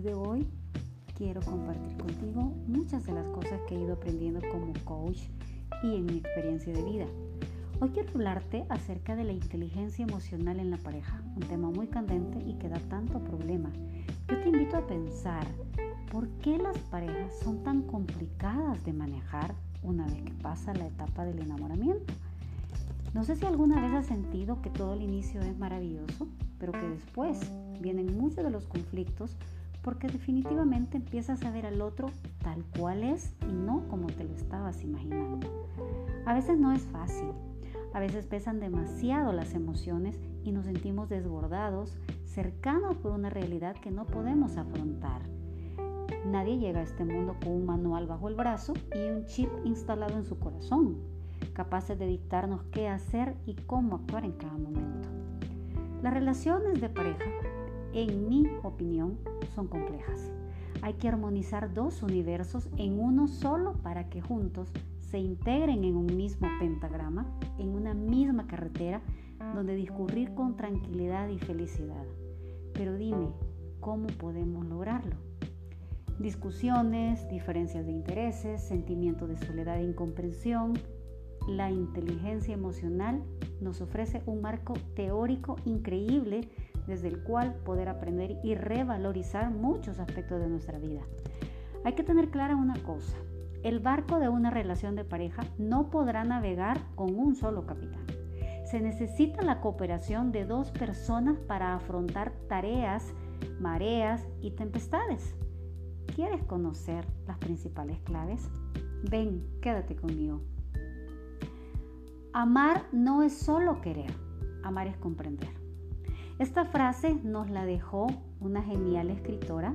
episodio de hoy quiero compartir contigo muchas de las cosas que he ido aprendiendo como coach y en mi experiencia de vida. Hoy quiero hablarte acerca de la inteligencia emocional en la pareja, un tema muy candente y que da tanto problema. Yo te invito a pensar, ¿por qué las parejas son tan complicadas de manejar una vez que pasa la etapa del enamoramiento? No sé si alguna vez has sentido que todo el inicio es maravilloso, pero que después vienen muchos de los conflictos porque definitivamente empiezas a ver al otro tal cual es y no como te lo estabas imaginando. A veces no es fácil, a veces pesan demasiado las emociones y nos sentimos desbordados, cercanos por una realidad que no podemos afrontar. Nadie llega a este mundo con un manual bajo el brazo y un chip instalado en su corazón capaces de dictarnos qué hacer y cómo actuar en cada momento. Las relaciones de pareja, en mi opinión, son complejas. Hay que armonizar dos universos en uno solo para que juntos se integren en un mismo pentagrama, en una misma carretera donde discurrir con tranquilidad y felicidad. Pero dime, ¿cómo podemos lograrlo? Discusiones, diferencias de intereses, sentimiento de soledad e incomprensión, la inteligencia emocional nos ofrece un marco teórico increíble desde el cual poder aprender y revalorizar muchos aspectos de nuestra vida. Hay que tener clara una cosa, el barco de una relación de pareja no podrá navegar con un solo capitán. Se necesita la cooperación de dos personas para afrontar tareas, mareas y tempestades. ¿Quieres conocer las principales claves? Ven, quédate conmigo. Amar no es solo querer, amar es comprender. Esta frase nos la dejó una genial escritora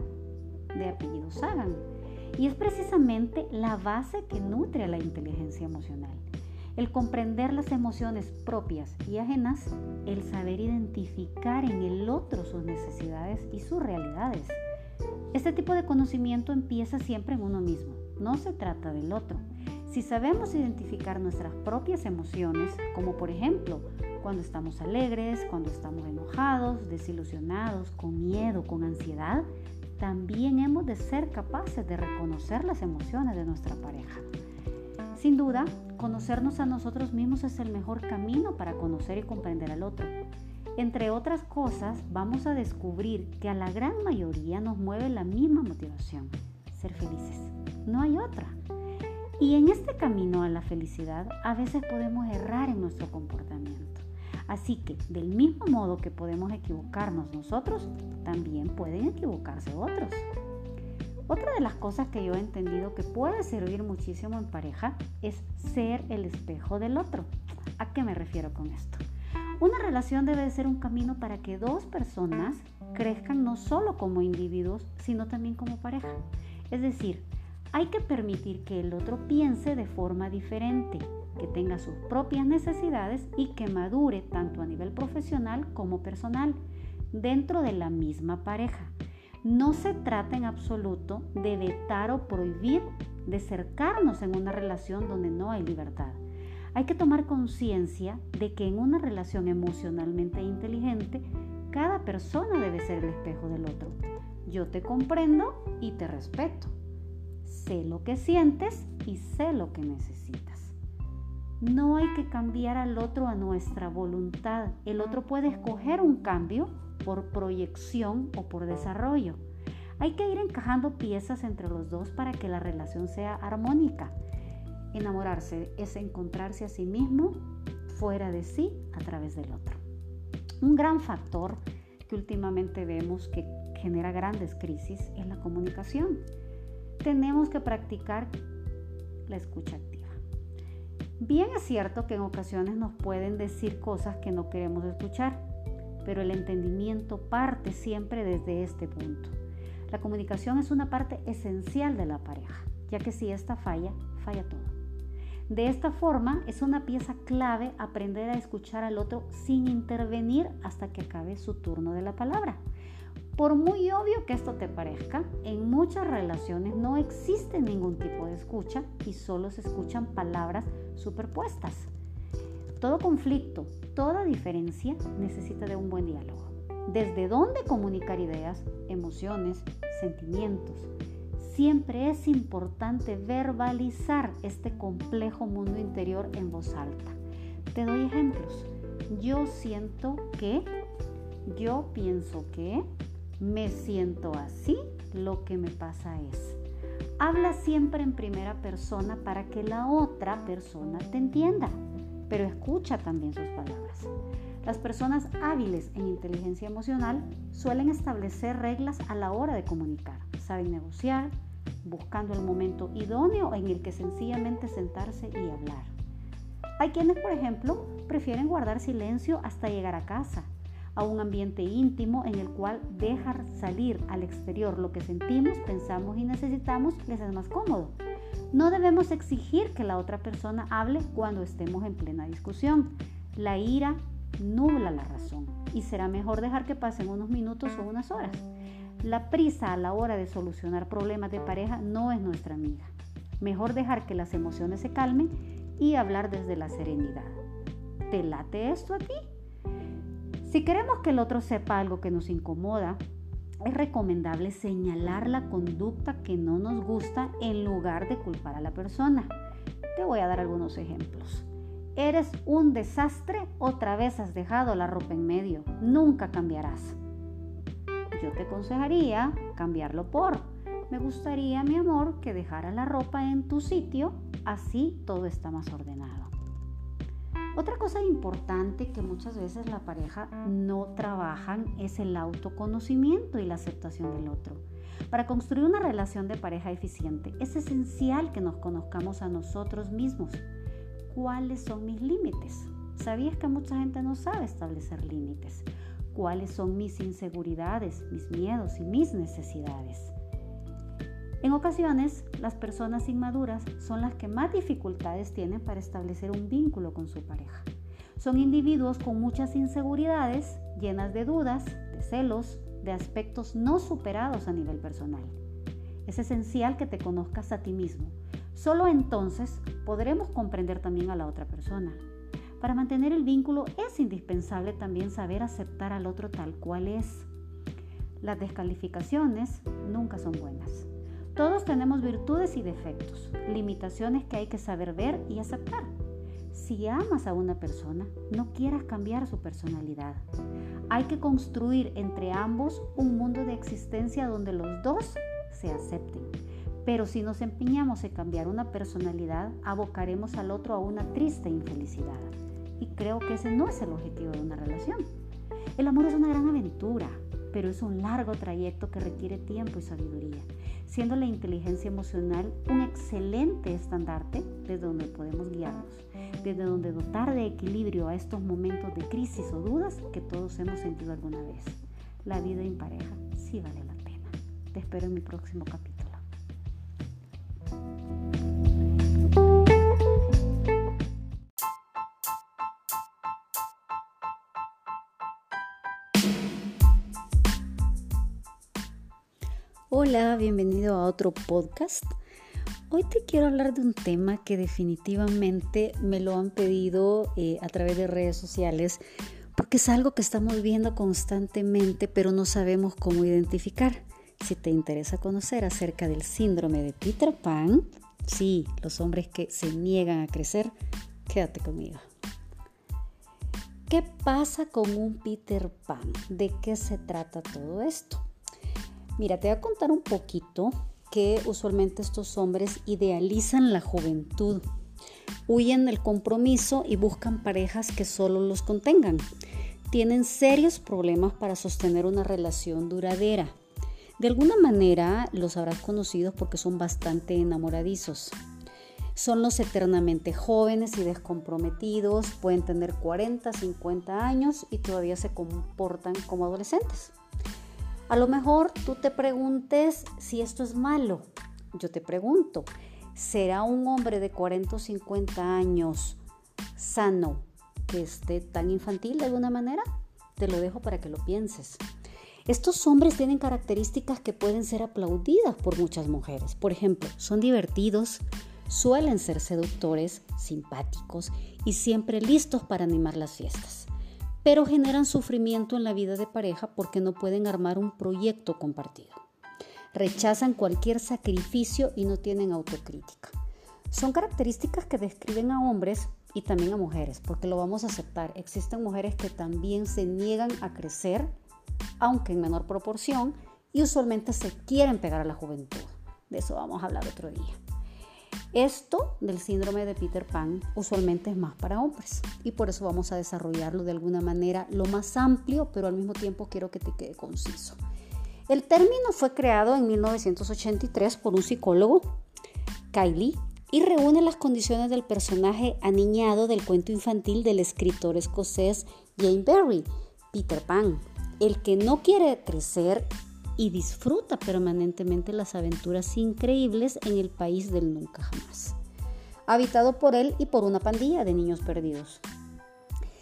de apellido Sagan y es precisamente la base que nutre a la inteligencia emocional. El comprender las emociones propias y ajenas, el saber identificar en el otro sus necesidades y sus realidades. Este tipo de conocimiento empieza siempre en uno mismo, no se trata del otro. Si sabemos identificar nuestras propias emociones, como por ejemplo cuando estamos alegres, cuando estamos enojados, desilusionados, con miedo, con ansiedad, también hemos de ser capaces de reconocer las emociones de nuestra pareja. Sin duda, conocernos a nosotros mismos es el mejor camino para conocer y comprender al otro. Entre otras cosas, vamos a descubrir que a la gran mayoría nos mueve la misma motivación, ser felices. No hay otra. Y en este camino a la felicidad a veces podemos errar en nuestro comportamiento. Así que del mismo modo que podemos equivocarnos nosotros, también pueden equivocarse otros. Otra de las cosas que yo he entendido que puede servir muchísimo en pareja es ser el espejo del otro. ¿A qué me refiero con esto? Una relación debe ser un camino para que dos personas crezcan no solo como individuos, sino también como pareja. Es decir, hay que permitir que el otro piense de forma diferente, que tenga sus propias necesidades y que madure tanto a nivel profesional como personal dentro de la misma pareja. No se trata en absoluto de vetar o prohibir de cercarnos en una relación donde no hay libertad. Hay que tomar conciencia de que en una relación emocionalmente inteligente, cada persona debe ser el espejo del otro. Yo te comprendo y te respeto sé lo que sientes y sé lo que necesitas. No hay que cambiar al otro a nuestra voluntad. El otro puede escoger un cambio por proyección o por desarrollo. Hay que ir encajando piezas entre los dos para que la relación sea armónica. Enamorarse es encontrarse a sí mismo fuera de sí a través del otro. Un gran factor que últimamente vemos que genera grandes crisis es la comunicación tenemos que practicar la escucha. Bien es cierto que en ocasiones nos pueden decir cosas que no queremos escuchar, pero el entendimiento parte siempre desde este punto. La comunicación es una parte esencial de la pareja, ya que si esta falla, falla todo. De esta forma es una pieza clave aprender a escuchar al otro sin intervenir hasta que acabe su turno de la palabra. Por muy obvio que esto te parezca, en muchas relaciones no existe ningún tipo de escucha y solo se escuchan palabras superpuestas. Todo conflicto, toda diferencia necesita de un buen diálogo. desde dónde comunicar ideas, emociones, sentimientos. Siempre es importante verbalizar este complejo mundo interior en voz alta. Te doy ejemplos. Yo siento que, yo pienso que, me siento así, lo que me pasa es. Habla siempre en primera persona para que la otra persona te entienda, pero escucha también sus palabras. Las personas hábiles en inteligencia emocional suelen establecer reglas a la hora de comunicar. Saben negociar, buscando el momento idóneo en el que sencillamente sentarse y hablar. Hay quienes, por ejemplo, prefieren guardar silencio hasta llegar a casa, a un ambiente íntimo en el cual dejar salir al exterior lo que sentimos, pensamos y necesitamos les es más cómodo. No debemos exigir que la otra persona hable cuando estemos en plena discusión. La ira nubla la razón y será mejor dejar que pasen unos minutos o unas horas. La prisa a la hora de solucionar problemas de pareja no es nuestra amiga. Mejor dejar que las emociones se calmen y hablar desde la serenidad. ¿Te late esto a ti? Si queremos que el otro sepa algo que nos incomoda, es recomendable señalar la conducta que no nos gusta en lugar de culpar a la persona. Te voy a dar algunos ejemplos. Eres un desastre, otra vez has dejado la ropa en medio, nunca cambiarás. Yo te aconsejaría cambiarlo por, me gustaría, mi amor, que dejara la ropa en tu sitio, así todo está más ordenado. Otra cosa importante que muchas veces la pareja no trabajan es el autoconocimiento y la aceptación del otro. Para construir una relación de pareja eficiente es esencial que nos conozcamos a nosotros mismos cuáles son mis límites. ¿Sabías que mucha gente no sabe establecer límites? ¿Cuáles son mis inseguridades, mis miedos y mis necesidades? En ocasiones, las personas inmaduras son las que más dificultades tienen para establecer un vínculo con su pareja. Son individuos con muchas inseguridades, llenas de dudas, de celos, de aspectos no superados a nivel personal. Es esencial que te conozcas a ti mismo. Solo entonces podremos comprender también a la otra persona. Para mantener el vínculo es indispensable también saber aceptar al otro tal cual es. Las descalificaciones nunca son buenas. Todos tenemos virtudes y defectos, limitaciones que hay que saber ver y aceptar. Si amas a una persona, no quieras cambiar su personalidad. Hay que construir entre ambos un mundo de existencia donde los dos se acepten pero si nos empeñamos en cambiar una personalidad, abocaremos al otro a una triste infelicidad. Y creo que ese no es el objetivo de una relación. El amor es una gran aventura, pero es un largo trayecto que requiere tiempo y sabiduría, siendo la inteligencia emocional un excelente estandarte desde donde podemos guiarnos, desde donde dotar de equilibrio a estos momentos de crisis o dudas que todos hemos sentido alguna vez. La vida en pareja sí vale la pena. Te espero en mi próximo capítulo. Hola, bienvenido a otro podcast. Hoy te quiero hablar de un tema que definitivamente me lo han pedido eh, a través de redes sociales porque es algo que estamos viendo constantemente pero no sabemos cómo identificar. Si te interesa conocer acerca del síndrome de Peter Pan, sí, los hombres que se niegan a crecer, quédate conmigo. ¿Qué pasa con un Peter Pan? ¿De qué se trata todo esto? Mira, te voy a contar un poquito que usualmente estos hombres idealizan la juventud, huyen del compromiso y buscan parejas que solo los contengan. Tienen serios problemas para sostener una relación duradera. De alguna manera los habrás conocido porque son bastante enamoradizos. Son los eternamente jóvenes y descomprometidos, pueden tener 40, 50 años y todavía se comportan como adolescentes. A lo mejor tú te preguntes si esto es malo. Yo te pregunto, ¿será un hombre de 40 o 50 años sano que esté tan infantil de alguna manera? Te lo dejo para que lo pienses. Estos hombres tienen características que pueden ser aplaudidas por muchas mujeres. Por ejemplo, son divertidos, suelen ser seductores, simpáticos y siempre listos para animar las fiestas. Pero generan sufrimiento en la vida de pareja porque no pueden armar un proyecto compartido. Rechazan cualquier sacrificio y no tienen autocrítica. Son características que describen a hombres y también a mujeres, porque lo vamos a aceptar. Existen mujeres que también se niegan a crecer, aunque en menor proporción, y usualmente se quieren pegar a la juventud. De eso vamos a hablar otro día. Esto del síndrome de Peter Pan usualmente es más para hombres y por eso vamos a desarrollarlo de alguna manera lo más amplio, pero al mismo tiempo quiero que te quede conciso. El término fue creado en 1983 por un psicólogo, Kylie, y reúne las condiciones del personaje aniñado del cuento infantil del escritor escocés Jane Barry, Peter Pan, el que no quiere crecer y disfruta permanentemente las aventuras increíbles en el país del nunca jamás, habitado por él y por una pandilla de niños perdidos.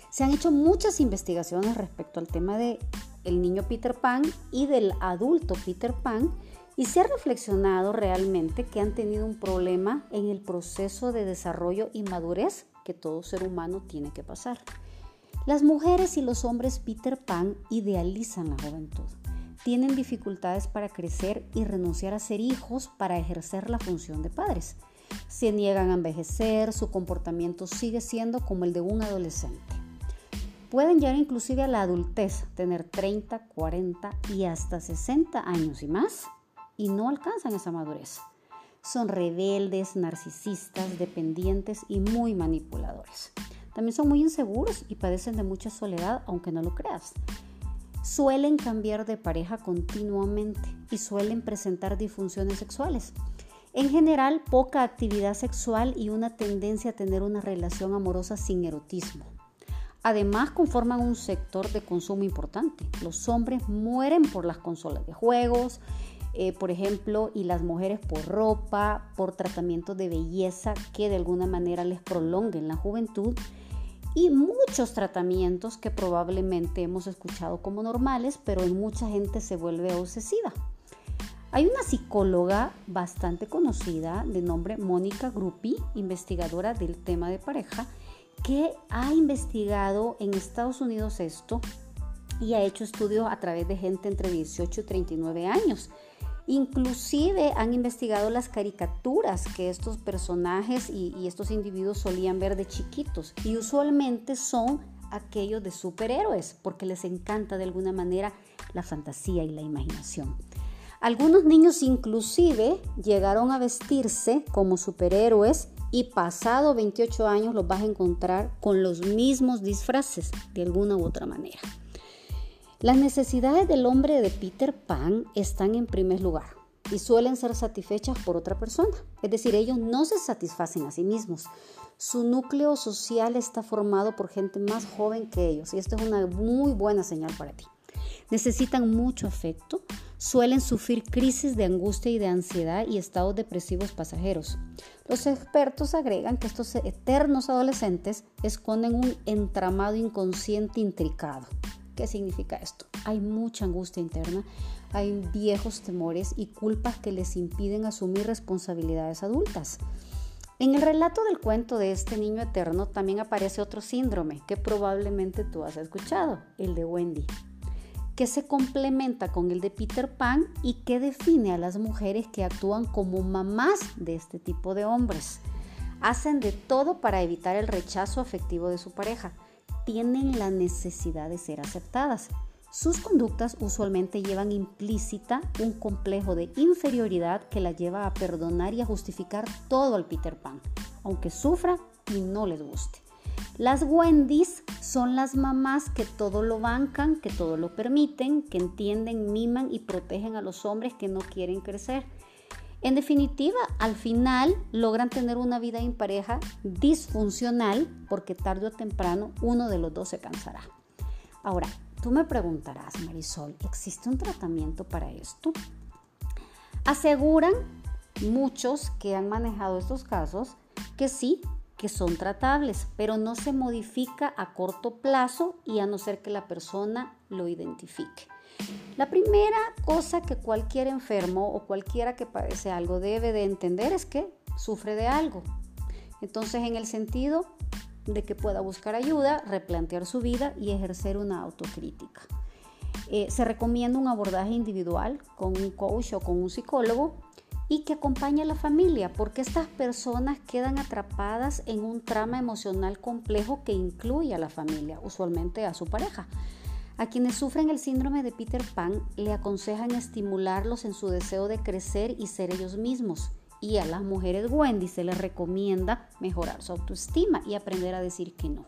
Se han hecho muchas investigaciones respecto al tema de el niño Peter Pan y del adulto Peter Pan y se ha reflexionado realmente que han tenido un problema en el proceso de desarrollo y madurez que todo ser humano tiene que pasar. Las mujeres y los hombres Peter Pan idealizan la juventud tienen dificultades para crecer y renunciar a ser hijos para ejercer la función de padres. Se niegan a envejecer, su comportamiento sigue siendo como el de un adolescente. Pueden llegar inclusive a la adultez, tener 30, 40 y hasta 60 años y más, y no alcanzan esa madurez. Son rebeldes, narcisistas, dependientes y muy manipuladores. También son muy inseguros y padecen de mucha soledad, aunque no lo creas suelen cambiar de pareja continuamente y suelen presentar disfunciones sexuales. En general, poca actividad sexual y una tendencia a tener una relación amorosa sin erotismo. Además, conforman un sector de consumo importante. Los hombres mueren por las consolas de juegos, eh, por ejemplo, y las mujeres por ropa, por tratamientos de belleza que de alguna manera les prolonguen la juventud y muchos tratamientos que probablemente hemos escuchado como normales, pero en mucha gente se vuelve obsesiva. Hay una psicóloga bastante conocida de nombre Mónica Gruppi, investigadora del tema de pareja, que ha investigado en Estados Unidos esto y ha hecho estudios a través de gente entre 18 y 39 años Inclusive han investigado las caricaturas que estos personajes y, estos individuos solían ver de chiquitos y usualmente son aquellos de superhéroes porque les encanta de alguna manera la fantasía y la imaginación. Algunos niños inclusive llegaron a vestirse como superhéroes y pasado 28 años los vas a encontrar con los mismos disfraces de alguna u otra manera. Las necesidades del hombre de Peter Pan están en primer lugar y suelen ser satisfechas por otra persona. Es decir, ellos no se satisfacen a sí mismos. Su núcleo social está formado por gente más joven que ellos y esto es una muy buena señal para ti. Necesitan mucho afecto, suelen sufrir crisis de angustia y de ansiedad y estados depresivos pasajeros. Los expertos agregan que estos eternos adolescentes esconden un entramado inconsciente intricado ¿Qué significa esto? Hay mucha angustia interna, hay viejos temores y culpas que les impiden asumir responsabilidades adultas. En el relato del cuento de este niño eterno también aparece otro síndrome que probablemente tú has escuchado, el de Wendy, que se complementa con el de Peter Pan y que define a las mujeres que actúan como mamás de este tipo de hombres. Hacen de todo para evitar el rechazo afectivo de su pareja tienen la necesidad de ser aceptadas. Sus conductas usualmente llevan implícita un complejo de inferioridad que la lleva a perdonar y a justificar todo al Peter Pan, aunque sufra y no les guste. Las Wendy's son las mamás que todo lo bancan, que todo lo permiten, que entienden, miman y protegen a los hombres que no quieren crecer. En definitiva, al final logran tener una vida en pareja disfuncional porque tarde o temprano uno de los dos se cansará. Ahora, tú me preguntarás, Marisol, ¿existe un tratamiento para esto? Aseguran muchos que han manejado estos casos que sí, que son tratables, pero no se modifica a corto plazo y a no ser que la persona lo identifique. La primera cosa que cualquier enfermo o cualquiera que padece algo debe de entender es que sufre de algo. Entonces, en el sentido de que pueda buscar ayuda, replantear su vida y ejercer una autocrítica. Eh, se recomienda un abordaje individual con un coach o con un psicólogo y que acompañe a la familia, porque estas personas quedan atrapadas en un trama emocional complejo que incluye a la familia, usualmente a su pareja. A quienes sufren el síndrome de Peter Pan le aconsejan estimularlos en su deseo de crecer y ser ellos mismos. Y a las mujeres Wendy se les recomienda mejorar su autoestima y aprender a decir que no.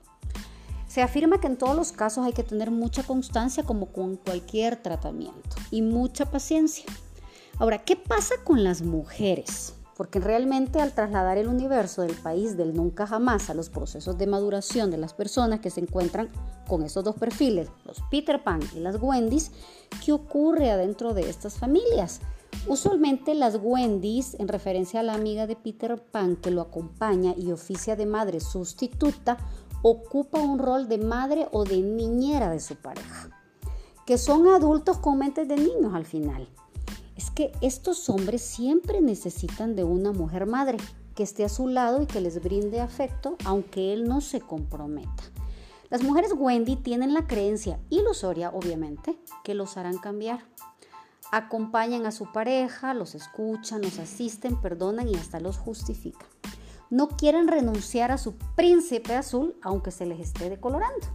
Se afirma que en todos los casos hay que tener mucha constancia como con cualquier tratamiento y mucha paciencia. Ahora, ¿qué pasa con las mujeres? Porque realmente al trasladar el universo del país del nunca jamás a los procesos de maduración de las personas que se encuentran con esos dos perfiles, los Peter Pan y las Wendy's, ¿qué ocurre adentro de estas familias? Usualmente las Wendy's, en referencia a la amiga de Peter Pan que lo acompaña y oficia de madre sustituta, ocupa un rol de madre o de niñera de su pareja, que son adultos con mentes de niños al final. Es que estos hombres siempre necesitan de una mujer madre que esté a su lado y que les brinde afecto, aunque él no se comprometa. Las mujeres Wendy tienen la creencia ilusoria, obviamente, que los harán cambiar. Acompañan a su pareja, los escuchan, los asisten, perdonan y hasta los justifican. No quieren renunciar a su príncipe azul, aunque se les esté decolorando,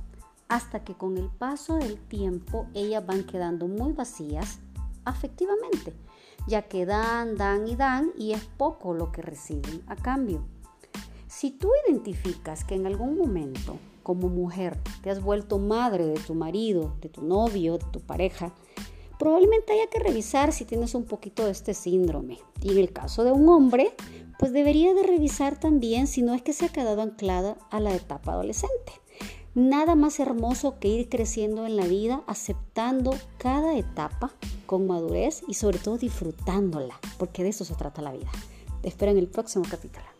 hasta que con el paso del tiempo ellas van quedando muy vacías afectivamente, ya que dan, dan y dan y es poco lo que reciben a cambio. Si tú identificas que en algún momento como mujer te has vuelto madre de tu marido, de tu novio, de tu pareja, probablemente haya que revisar si tienes un poquito de este síndrome. Y en el caso de un hombre, pues debería de revisar también si no es que se ha quedado anclada a la etapa adolescente. Nada más hermoso que ir creciendo en la vida, aceptando cada etapa con madurez y sobre todo disfrutándola, porque de eso se trata la vida. Te espero en el próximo capítulo.